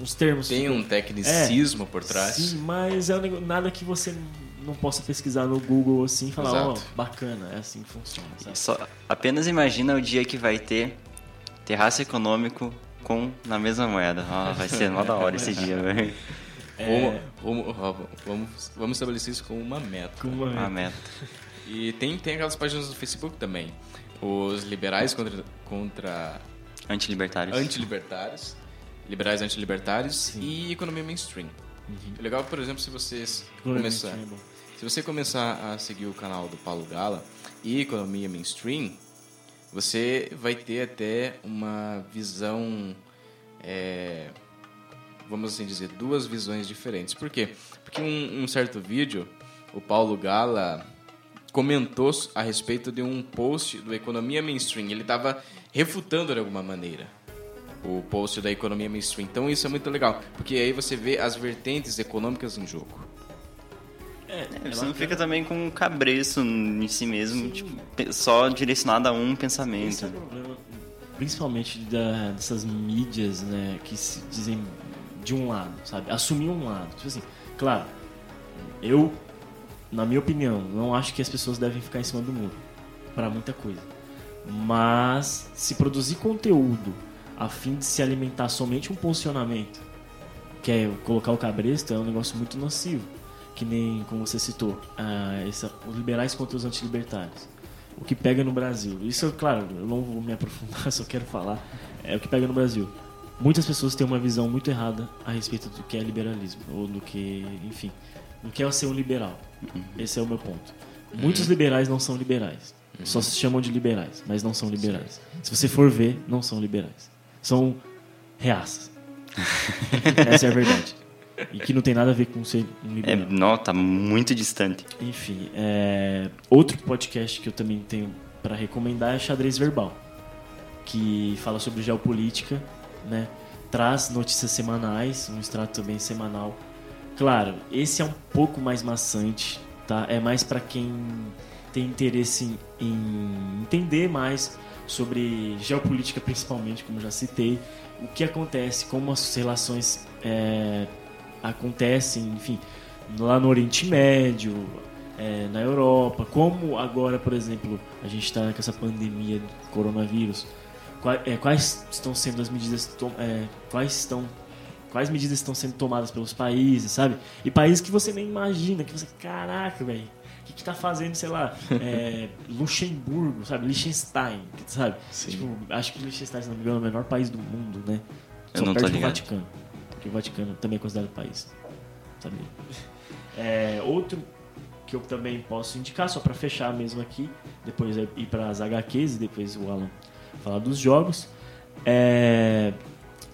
uns termos. Tem um tecnicismo por trás. Sim, mas é um nada que você não- possa pesquisar no Google assim e falar, ó, Exato. bacana, é assim que funciona, sabe? Só, apenas imagina o dia que vai ter terraço econômico com na mesma moeda. Ah, vai ser mó da hora esse dia, [LAUGHS] velho. É... Vamos, vamos, vamos, estabelecer isso como uma meta. Como uma meta. Uma meta. E tem, tem aquelas páginas do Facebook também. Os liberais contra. contra Antilibertários. Antilibertários. Liberais antilibertários e economia mainstream. Uhum. É legal, por exemplo, se vocês começar, é se você começar a seguir o canal do Paulo Gala e economia mainstream, você vai ter até uma visão, é, vamos assim dizer, duas visões diferentes. Por quê? Porque um, um certo vídeo, o Paulo Gala comentou a respeito de um post do Economia Mainstream. Ele estava refutando de alguma maneira o post da Economia Mainstream. Então isso é muito legal, porque aí você vê as vertentes econômicas em jogo. É, é, você não fica também com um cabreço em si mesmo, tipo, só direcionado a um pensamento. Esse é o problema, principalmente da, dessas mídias, né, que se dizem de um lado, sabe? Assumir um lado. Tipo assim, claro, eu, na minha opinião, não acho que as pessoas devem ficar em cima do muro para muita coisa. Mas se produzir conteúdo a fim de se alimentar somente um posicionamento, que é colocar o cabresto, é um negócio muito nocivo que nem como você citou, ah, essa, os liberais contra os antilibertários. O que pega no Brasil, isso, claro, eu não vou me aprofundar, [LAUGHS] só quero falar, é o que pega no Brasil. Muitas pessoas têm uma visão muito errada a respeito do que é liberalismo, ou do que, enfim, do que é ser um liberal. Esse é o meu ponto. Muitos uhum. liberais não são liberais. Uhum. Só se chamam de liberais, mas não são liberais. Se você for ver, não são liberais. São reaças. [LAUGHS] Essa é a verdade. E que não tem nada a ver com ser um liberal. É, não, tá muito distante. Enfim, é... outro podcast que eu também tenho para recomendar é Xadrez Verbal, que fala sobre geopolítica, né? Traz notícias semanais, um extrato também semanal. Claro, esse é um pouco mais maçante, tá? É mais para quem tem interesse em entender mais sobre geopolítica, principalmente, como já citei, o que acontece, como as relações é, acontecem, enfim, lá no Oriente Médio, é, na Europa, como agora, por exemplo, a gente está com essa pandemia do coronavírus, quais, é, quais estão sendo as medidas, é, quais estão quais medidas estão sendo tomadas pelos países, sabe? E países que você nem imagina, que você, caraca, velho, o que, que tá fazendo, sei lá, é, [LAUGHS] Luxemburgo, sabe? Liechtenstein, sabe? Tipo, acho que Liechtenstein, se não me engano, é o menor país do mundo, né? Eu Só não perto do Vaticano que o Vaticano também é considerado país. Sabia? É, outro que eu também posso indicar, só para fechar mesmo aqui, depois é ir para as HQs e depois o Alan falar dos jogos. É,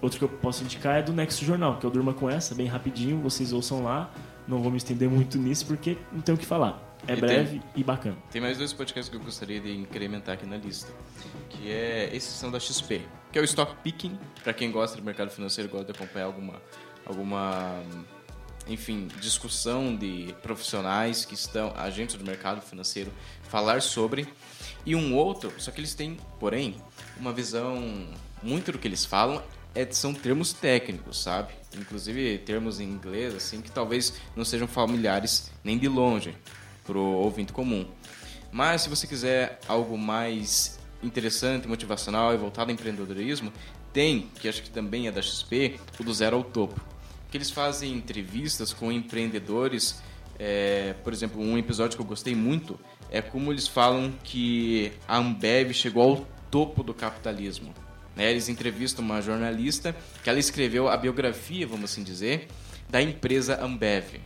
outro que eu posso indicar é do Nexo Jornal, que eu durma com essa, bem rapidinho, vocês ouçam lá. Não vou me estender muito nisso porque não tenho o que falar. É e breve tem, e bacana. Tem mais dois podcasts que eu gostaria de incrementar aqui na lista, que é esses são da XP, que é o Stock Picking, para quem gosta do mercado financeiro, gosta de acompanhar alguma alguma enfim, discussão de profissionais que estão agentes do mercado financeiro falar sobre e um outro, só que eles têm, porém, uma visão muito do que eles falam é, são termos técnicos, sabe? Inclusive termos em inglês assim que talvez não sejam familiares nem de longe para o ouvinte comum. Mas se você quiser algo mais interessante, motivacional e voltado ao empreendedorismo, tem, que acho que também é da XP, o do Zero ao Topo. Que eles fazem entrevistas com empreendedores. É, por exemplo, um episódio que eu gostei muito é como eles falam que a Ambev chegou ao topo do capitalismo. Né? Eles entrevistam uma jornalista que ela escreveu a biografia, vamos assim dizer, da empresa Ambev.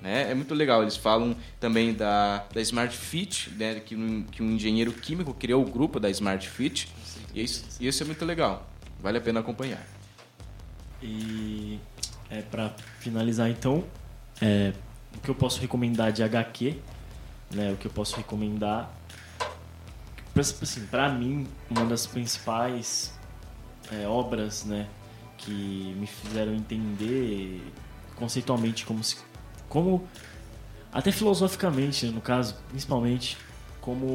Né? É muito legal. Eles falam também da, da Smart Fit, né? que, um, que um engenheiro químico criou o grupo da Smart Fit. E isso, e isso é muito legal. Vale a pena acompanhar. E é, para finalizar, então, é, o que eu posso recomendar de HQ, né? o que eu posso recomendar. Assim, para mim, uma das principais é, obras né, que me fizeram entender conceitualmente como se como até filosoficamente, no caso, principalmente como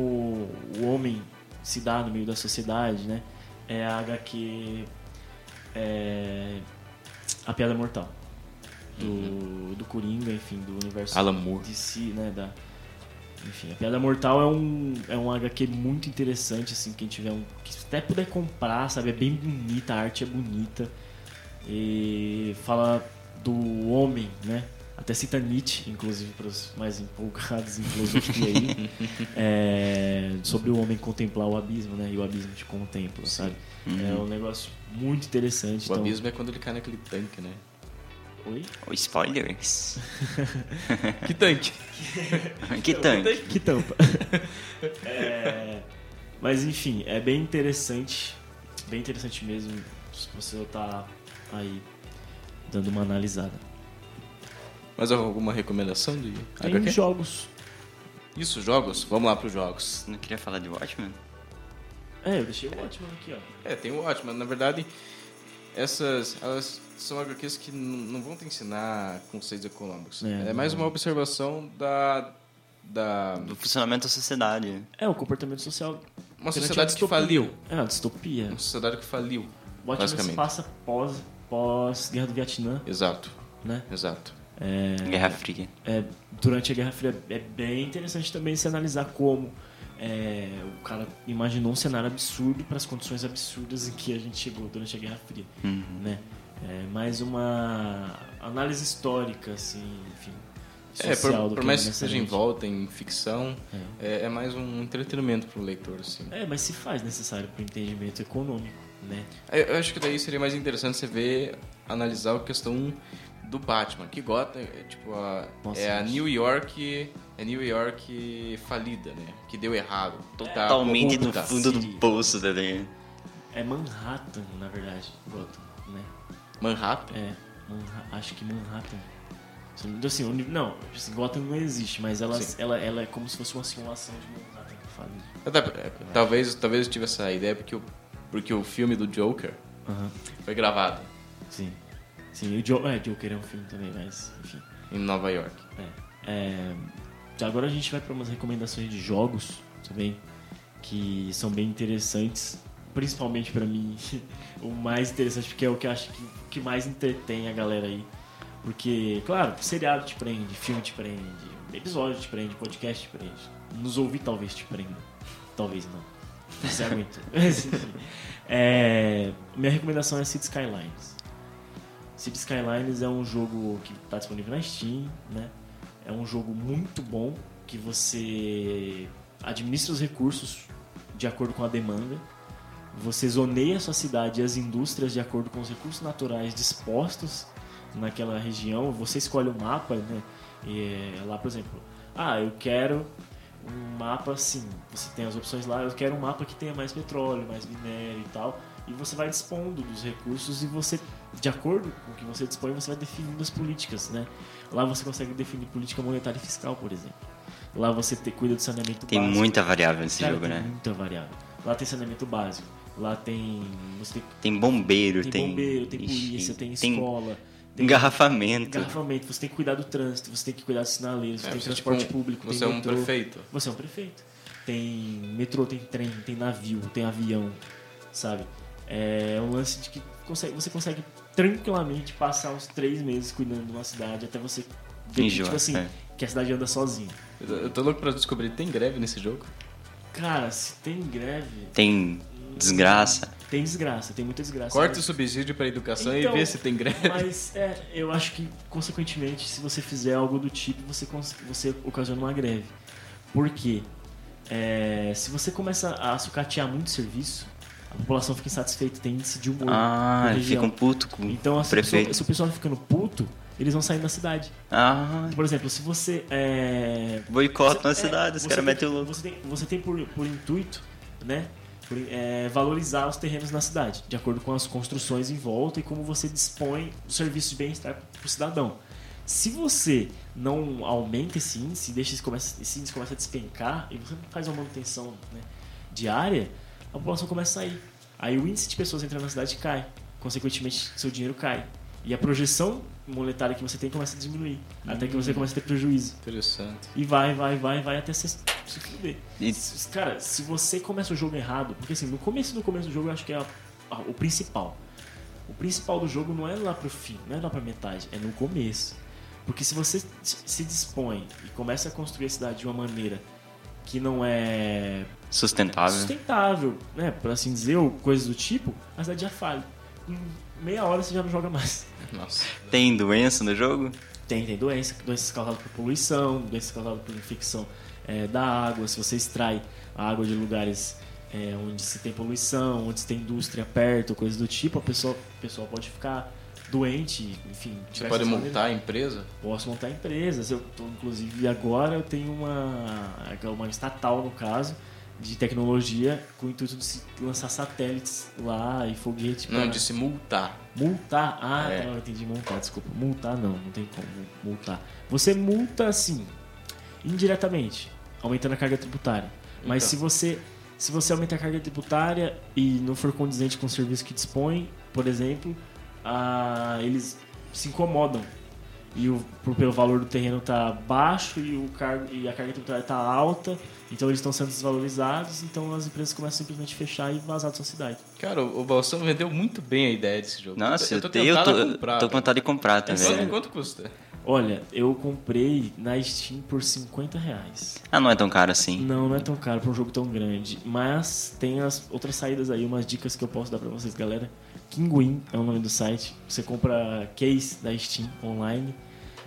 o homem se dá no meio da sociedade, né? É a HQ é, A Piada Mortal do, uhum. do Coringa, enfim, do universo Alan Moore. de si, né? Da, Enfim, a Piada Mortal é um, é um HQ muito interessante, assim, quem tiver um. Que até puder comprar, sabe? É bem bonita, a arte é bonita. E fala do homem, né? Até cita Nietzsche, inclusive, para os mais empolgados [LAUGHS] em filosofia aí, [LAUGHS] é, sobre o homem contemplar o abismo, né? E o abismo te contempla, sabe? É um negócio muito interessante. O então- abismo é quando ele cai naquele tanque, né? Oi? Oh, spoilers. [LAUGHS] Que tanque? [LAUGHS] que tanque. Que tampa. [LAUGHS] É, mas enfim, é bem interessante. Bem interessante mesmo. Se você tá aí dando uma analisada. Mais alguma recomendação de Tem HQ? jogos. Isso, jogos? Vamos lá pros jogos. Não queria falar de Watchmen? É, eu deixei o ótimo aqui, ó. É, tem o ótimo. Na verdade, essas elas são HQs que não vão te ensinar conceitos econômicos. É, É, mais uma observação da, da Do funcionamento da sociedade. É, o comportamento social. uma sociedade que faliu. É uma distopia. Uma sociedade que faliu. O ótimo se basicamente. passa pós, pós Guerra do Vietnã, Exato, né? exato. Guerra Fria. É, durante a Guerra Fria é bem interessante também se analisar como é, o cara imaginou um cenário absurdo para as condições absurdas em que a gente chegou durante a Guerra Fria, Uhum. né? É mais uma análise histórica, assim, enfim, É, por, por mais que seja em volta, em ficção, é, é mais um entretenimento pro leitor, assim. É, mas se faz necessário para o entendimento econômico, né? Eu eu acho que daí seria mais interessante você ver, analisar a questão do Batman, que Gotham é tipo a, Nossa, é a. New York, é New York falida, né? Que deu errado, total, Totalmente no fundo do poço tá dele. É Manhattan, na verdade, Gotham, né? Manhattan. É, Manha- acho que Manhattan. Se não- Assim, não, assim, Gotham não existe, mas ela, Sim. ela, ela é como se fosse uma simulação de Manhattan que fala. Até- é, talvez, talvez eu tive essa ideia porque o, porque o filme do Joker Aham, foi gravado sim. Sim, o jo é, Joker é um filme também, mas enfim. em Nova York. É, é, agora a gente vai para umas recomendações de jogos também, que são bem interessantes. Principalmente para mim, [LAUGHS] o mais interessante, porque é o que eu acho que, que mais entretém a galera aí. Porque, claro, seriado te prende, filme te prende, episódio te prende, podcast te prende. Nos ouvir talvez te prenda. Talvez não. Aguenta. [LAUGHS] Mas, enfim. É, minha recomendação é City Skylines. City Skylines é um jogo que está disponível na Steam, né? É um jogo muito bom que você administra os recursos de acordo com a demanda. Você zoneia a sua cidade e as indústrias de acordo com os recursos naturais dispostos naquela região. Você escolhe o mapa, né? E, é, lá, por exemplo, ah, eu quero um mapa assim. Você tem as opções lá. Eu quero um mapa que tenha mais petróleo, mais minério e tal. E você vai dispondo dos recursos e você, de acordo com o que você dispõe, você vai definindo as políticas, né? Lá você consegue definir política monetária e fiscal, por exemplo. Lá você te, cuida do saneamento Tem básico. muita variável nesse Cara, jogo, tem né? muita variável. Lá tem saneamento básico. Lá tem. Você tem, Tem bombeiro, tem, tem. bombeiro, tem Ixi, polícia, tem escola. Tem engarrafamento. engarrafamento. Você tem que cuidar do trânsito, você tem que cuidar dos sinaleiros, você É, tem você, transporte tipo, público, Você tem é um metrô. prefeito. Você é um prefeito. Tem metrô, tem trem, tem navio, tem avião, sabe? É um lance de que consegue, você consegue tranquilamente passar uns três meses cuidando de uma cidade até você ver que, tipo assim, é. que a cidade anda sozinha. Eu eu tô louco pra descobrir, tem greve nesse jogo? Cara, se tem greve, Tem desgraça. tem desgraça, tem muita desgraça. Corta o subsídio pra educação Então, e vê se tem greve. Mas é, eu acho que, consequentemente, se você fizer algo do tipo, você, você ocasiona uma greve. Por quê? É, se você começa a sucatear muito serviço, a população fica insatisfeita, tem índice de humor. Ah, na ele região. fica um puto com Então, o se, o pessoal- prefeito. se o pessoal ficando puto, eles vão sair da cidade. Ah, Por exemplo, se você. É, boicota na é, cidade, os você caras tem- metem o louco. Você tem, você tem por, por intuito, né? É, valorizar os terrenos na cidade, de acordo com as construções em volta e como você dispõe do serviço de bem-estar para o cidadão. Se você não aumenta esse índice, deixa esse, começa, esse índice começa a despencar e você não faz uma manutenção né, diária, a população começa a sair. Aí o índice de pessoas entrando na cidade cai, consequentemente seu dinheiro cai. E a projeção monetária que você tem começa a diminuir, até que você começa a ter prejuízo. Interessante. E vai, vai, vai, vai até se, se fuder. Cara, se você começa o jogo errado, porque assim, no começo do começo do jogo eu acho que é a- a- o principal. O principal do jogo não é lá pro fim, não é lá pra metade, é no começo. Porque se você se dispõe e começa a construir a cidade de uma maneira que não é Sustentável. sustentável, né, por assim dizer, ou coisas do tipo, a cidade já falha. Meia hora você já não joga mais. Nossa. Tem doença no jogo? Tem, tem doença, doenças causadas por poluição, doenças causadas por infecção é, da água. Se você extrai a água de lugares é, onde se tem poluição, onde se tem indústria perto, coisas do tipo, a pessoa, a pessoa pode ficar doente, enfim. Você pode montar a empresa? Posso montar empresas. Eu tô, inclusive, agora eu tenho uma, uma estatal, no caso, de tecnologia com o intuito de se lançar satélites lá e foguete Não, pra de se multar. multar. Ah, É. não, eu entendi multar, desculpa. Multar não, não tem como multar. Você multa assim, indiretamente, aumentando a carga tributária. Mas Então. se você se você aumenta a carga tributária e não for condizente com o serviço que dispõe, por exemplo, ah, eles se incomodam. E o, por- pelo valor do terreno tá baixo e, o cargo, e a carga tributária tá alta, então eles estão sendo desvalorizados, então as empresas começam simplesmente a fechar e vazar da sua cidade. Cara, o o Balsão vendeu muito bem a ideia desse jogo. Nossa, eu, tô eu tentado tô, a comprar. tô com vontade de comprar também. quanto custa? Olha, eu comprei na Steam por 50 reais. Ah, não é tão caro assim. Não, não é tão caro pra um jogo tão grande. Mas tem as outras saídas aí, umas dicas que eu posso dar pra vocês, galera. Kinguin é o nome do site. Você compra case da Steam online.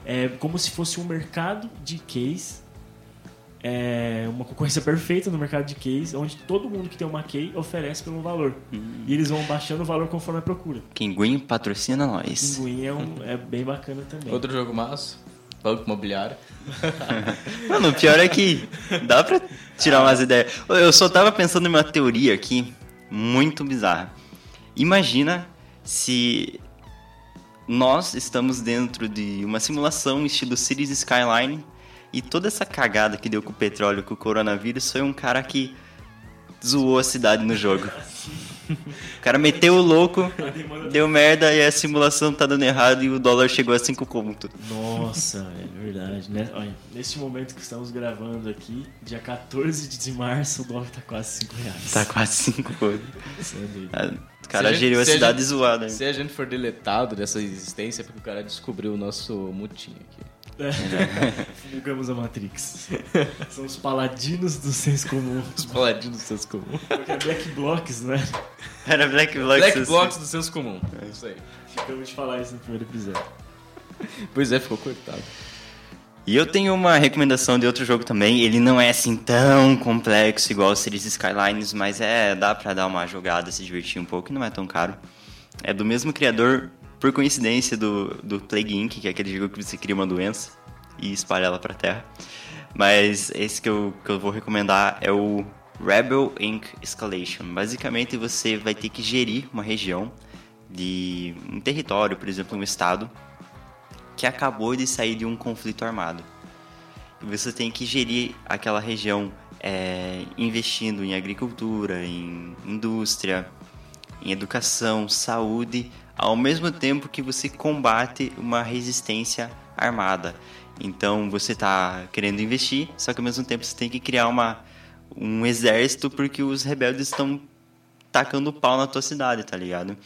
É como se fosse um mercado de case. É uma concorrência perfeita no mercado de case, onde todo mundo que tem uma key oferece pelo valor. E eles vão baixando o valor conforme a procura. Kinguin patrocina nós. Kinguin é, um, é bem bacana também. Outro jogo massa? Banco Imobiliário. [LAUGHS] Mano, o pior é que dá pra tirar umas ideias. Eu só tava pensando em uma teoria aqui muito bizarra. Imagina se nós estamos dentro de uma simulação estilo Cities Skyline e toda essa cagada que deu com o petróleo, com o coronavírus, foi um cara que zoou a cidade no jogo. O cara meteu o louco, deu merda e a simulação tá dando errado e o dólar chegou a 5 conto. Nossa, [LAUGHS] é verdade, né? Olha, neste momento que estamos gravando aqui, dia 14 de março, o dólar tá quase 5 reais. Tá quase 5 conto. É cara Se a gente- geriu a a cidade gente- zoada. Se a gente for deletado dessa existência, é porque o cara descobriu o nosso mutim aqui. [LAUGHS] Fugamos a Matrix. São os paladinos do senso comum. Os paladinos do senso comum. Porque é Black Blocks, né? Era Black Blocks. Black assim. Blocks do senso comum. É isso aí. Ficamos de falar isso no primeiro episódio. Pois é, ficou cortado. E eu tenho uma recomendação de outro jogo também. Ele não é assim tão complexo igual o Cities Skylines, mas é dá pra dar uma jogada, se divertir um pouco e não é tão caro. É do mesmo criador, por coincidência, do, do Plague Inc., que é aquele jogo que você cria uma doença e espalha ela pra terra. Mas esse que eu, que eu vou recomendar é o Rebel Inc. Escalation. Basicamente, você vai ter que gerir uma região de um território, por exemplo, um estado, que acabou de sair de um conflito armado. E você tem que gerir aquela região é, investindo em agricultura, em indústria, em educação, saúde, ao mesmo tempo que você combate uma resistência armada. Então você está querendo investir, só que ao mesmo tempo você tem que criar uma, um exército porque os rebeldes estão tacando pau na tua cidade, tá ligado?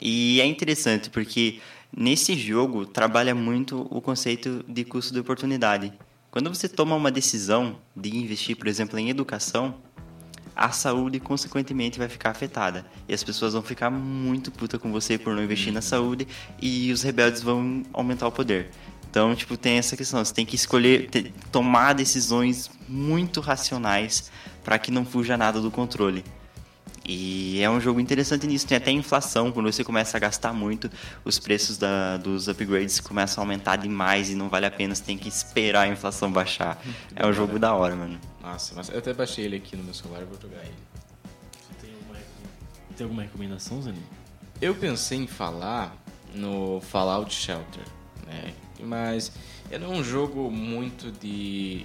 E é interessante porque nesse jogo trabalha muito o conceito de custo de oportunidade. Quando você toma uma decisão de investir, por exemplo, em educação, a saúde consequentemente vai ficar afetada. E as pessoas vão ficar muito puta com você por não investir na saúde e os rebeldes vão aumentar o poder. Então, tipo, tem essa questão, você tem que escolher, tomar decisões muito racionais para que não fuja nada do controle. E é um jogo interessante nisso. Tem até inflação. Quando você começa a gastar muito, os preços da- dos upgrades começam a aumentar demais e não vale a pena. Você tem que esperar a inflação baixar. É um jogo da hora, mano. Nossa, mas eu até baixei ele aqui no meu celular e vou jogar ele. Você tem alguma, tem alguma recomendação, Zanin? Eu pensei em falar no Fallout Shelter, né? Mas é não um jogo muito de,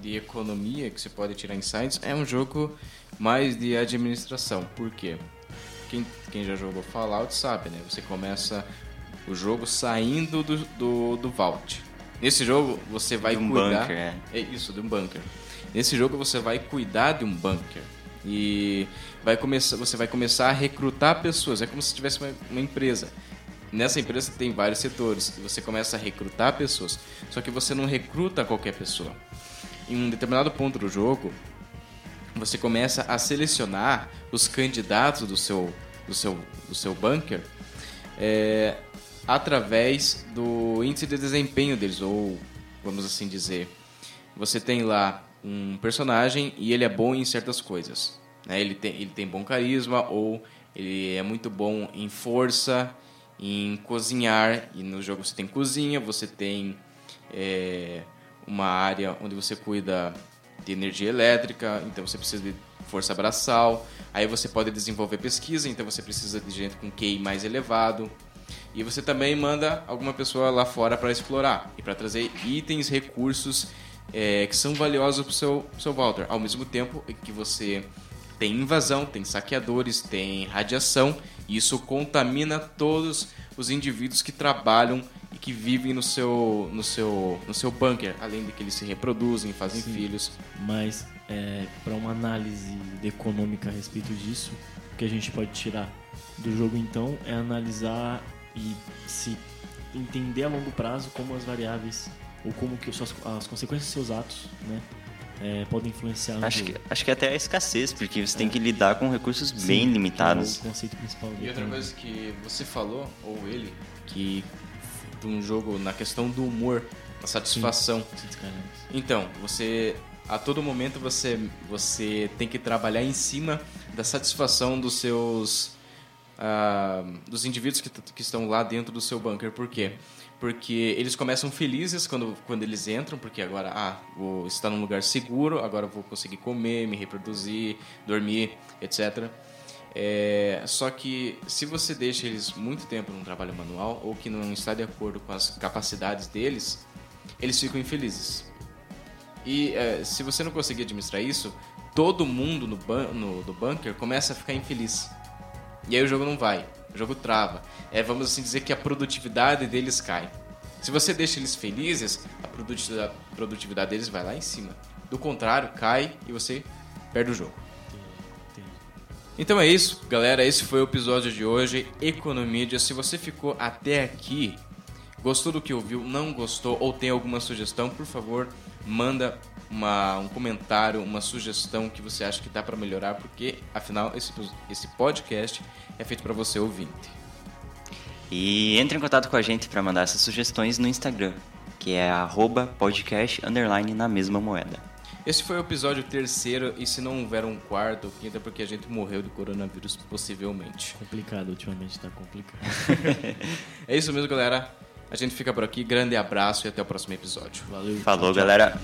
de economia que você pode tirar insights, é um jogo mais de administração. Por quê? Quem, quem já jogou Fallout sabe, né? Você começa o jogo saindo do, do, do Vault. Nesse jogo você vai De um cuidar... bunker, é. É isso, de um bunker. Nesse jogo você vai cuidar de um bunker. E vai começar, você vai começar a recrutar pessoas. É como se tivesse uma, uma empresa. Nessa empresa tem vários setores e você começa a recrutar pessoas. Só que você não recruta qualquer pessoa. Em um determinado ponto do jogo, você começa a selecionar os candidatos do seu, do seu, do seu bunker é, através do índice de desempenho deles, ou vamos assim dizer. Você tem lá um personagem e ele é bom em certas coisas. Né? Ele, tem, ele tem bom carisma ou ele é muito bom em força, em cozinhar. E no jogo você tem cozinha, você tem é, uma área onde você cuida de energia elétrica, então você precisa de força braçal. Aí você pode desenvolver pesquisa, então você precisa de gente com QI mais elevado. E você também manda alguma pessoa lá fora para explorar e para trazer itens, recursos é, que são valiosos para o seu, seu Walter. Ao mesmo tempo que você tem invasão, tem saqueadores, tem radiação, e isso contamina todos os indivíduos que trabalham e que vivem no seu, no seu, no seu bunker, além de que eles se reproduzem, fazem Sim, filhos. Mas é, para uma análise econômica a respeito disso, o que a gente pode tirar do jogo então é analisar e se entender a longo prazo como as variáveis ou como que as, as consequências dos seus atos, né, é, podem influenciar acho que acho que até a escassez porque você é. tem que lidar com recursos Sim, bem limitados é o conceito principal e outra coisa que você falou ou ele que de um jogo na questão do humor a satisfação Sim. então você a todo momento você você tem que trabalhar em cima da satisfação dos seus uh, dos indivíduos que, que estão lá dentro do seu bunker por quê porque eles começam felizes quando, quando eles entram, porque agora, ah, vou estar num lugar seguro, agora vou conseguir comer, me reproduzir, dormir, etc. É, só que se você deixa eles muito tempo num trabalho manual ou que não está de acordo com as capacidades deles, eles ficam infelizes. E é, se você não conseguir administrar isso, todo mundo no, ban no, no bunker começa a ficar infeliz. E aí o jogo não vai. O jogo trava. É, vamos assim dizer que a produtividade deles cai. Se você deixa eles felizes, a produtividade deles vai lá em cima. Do contrário, cai e você perde o jogo. Então é isso, galera. Esse foi o episódio de hoje, Economídia. Se você ficou até aqui, gostou do que ouviu, não gostou ou tem alguma sugestão, por favor, manda uma, um comentário, uma sugestão que você acha que dá para melhorar, porque afinal esse, esse podcast é feito para você ouvinte. E entre em contato com a gente para mandar essas sugestões no Instagram, que é podcast Esse foi o episódio terceiro, e se não houver um quarto, quinta, é porque a gente morreu de coronavírus, possivelmente. Complicado, ultimamente tá complicado. [LAUGHS] é isso mesmo, galera. A gente fica por aqui. Grande abraço e até o próximo episódio. Valeu. Falou, tchau, tchau. galera.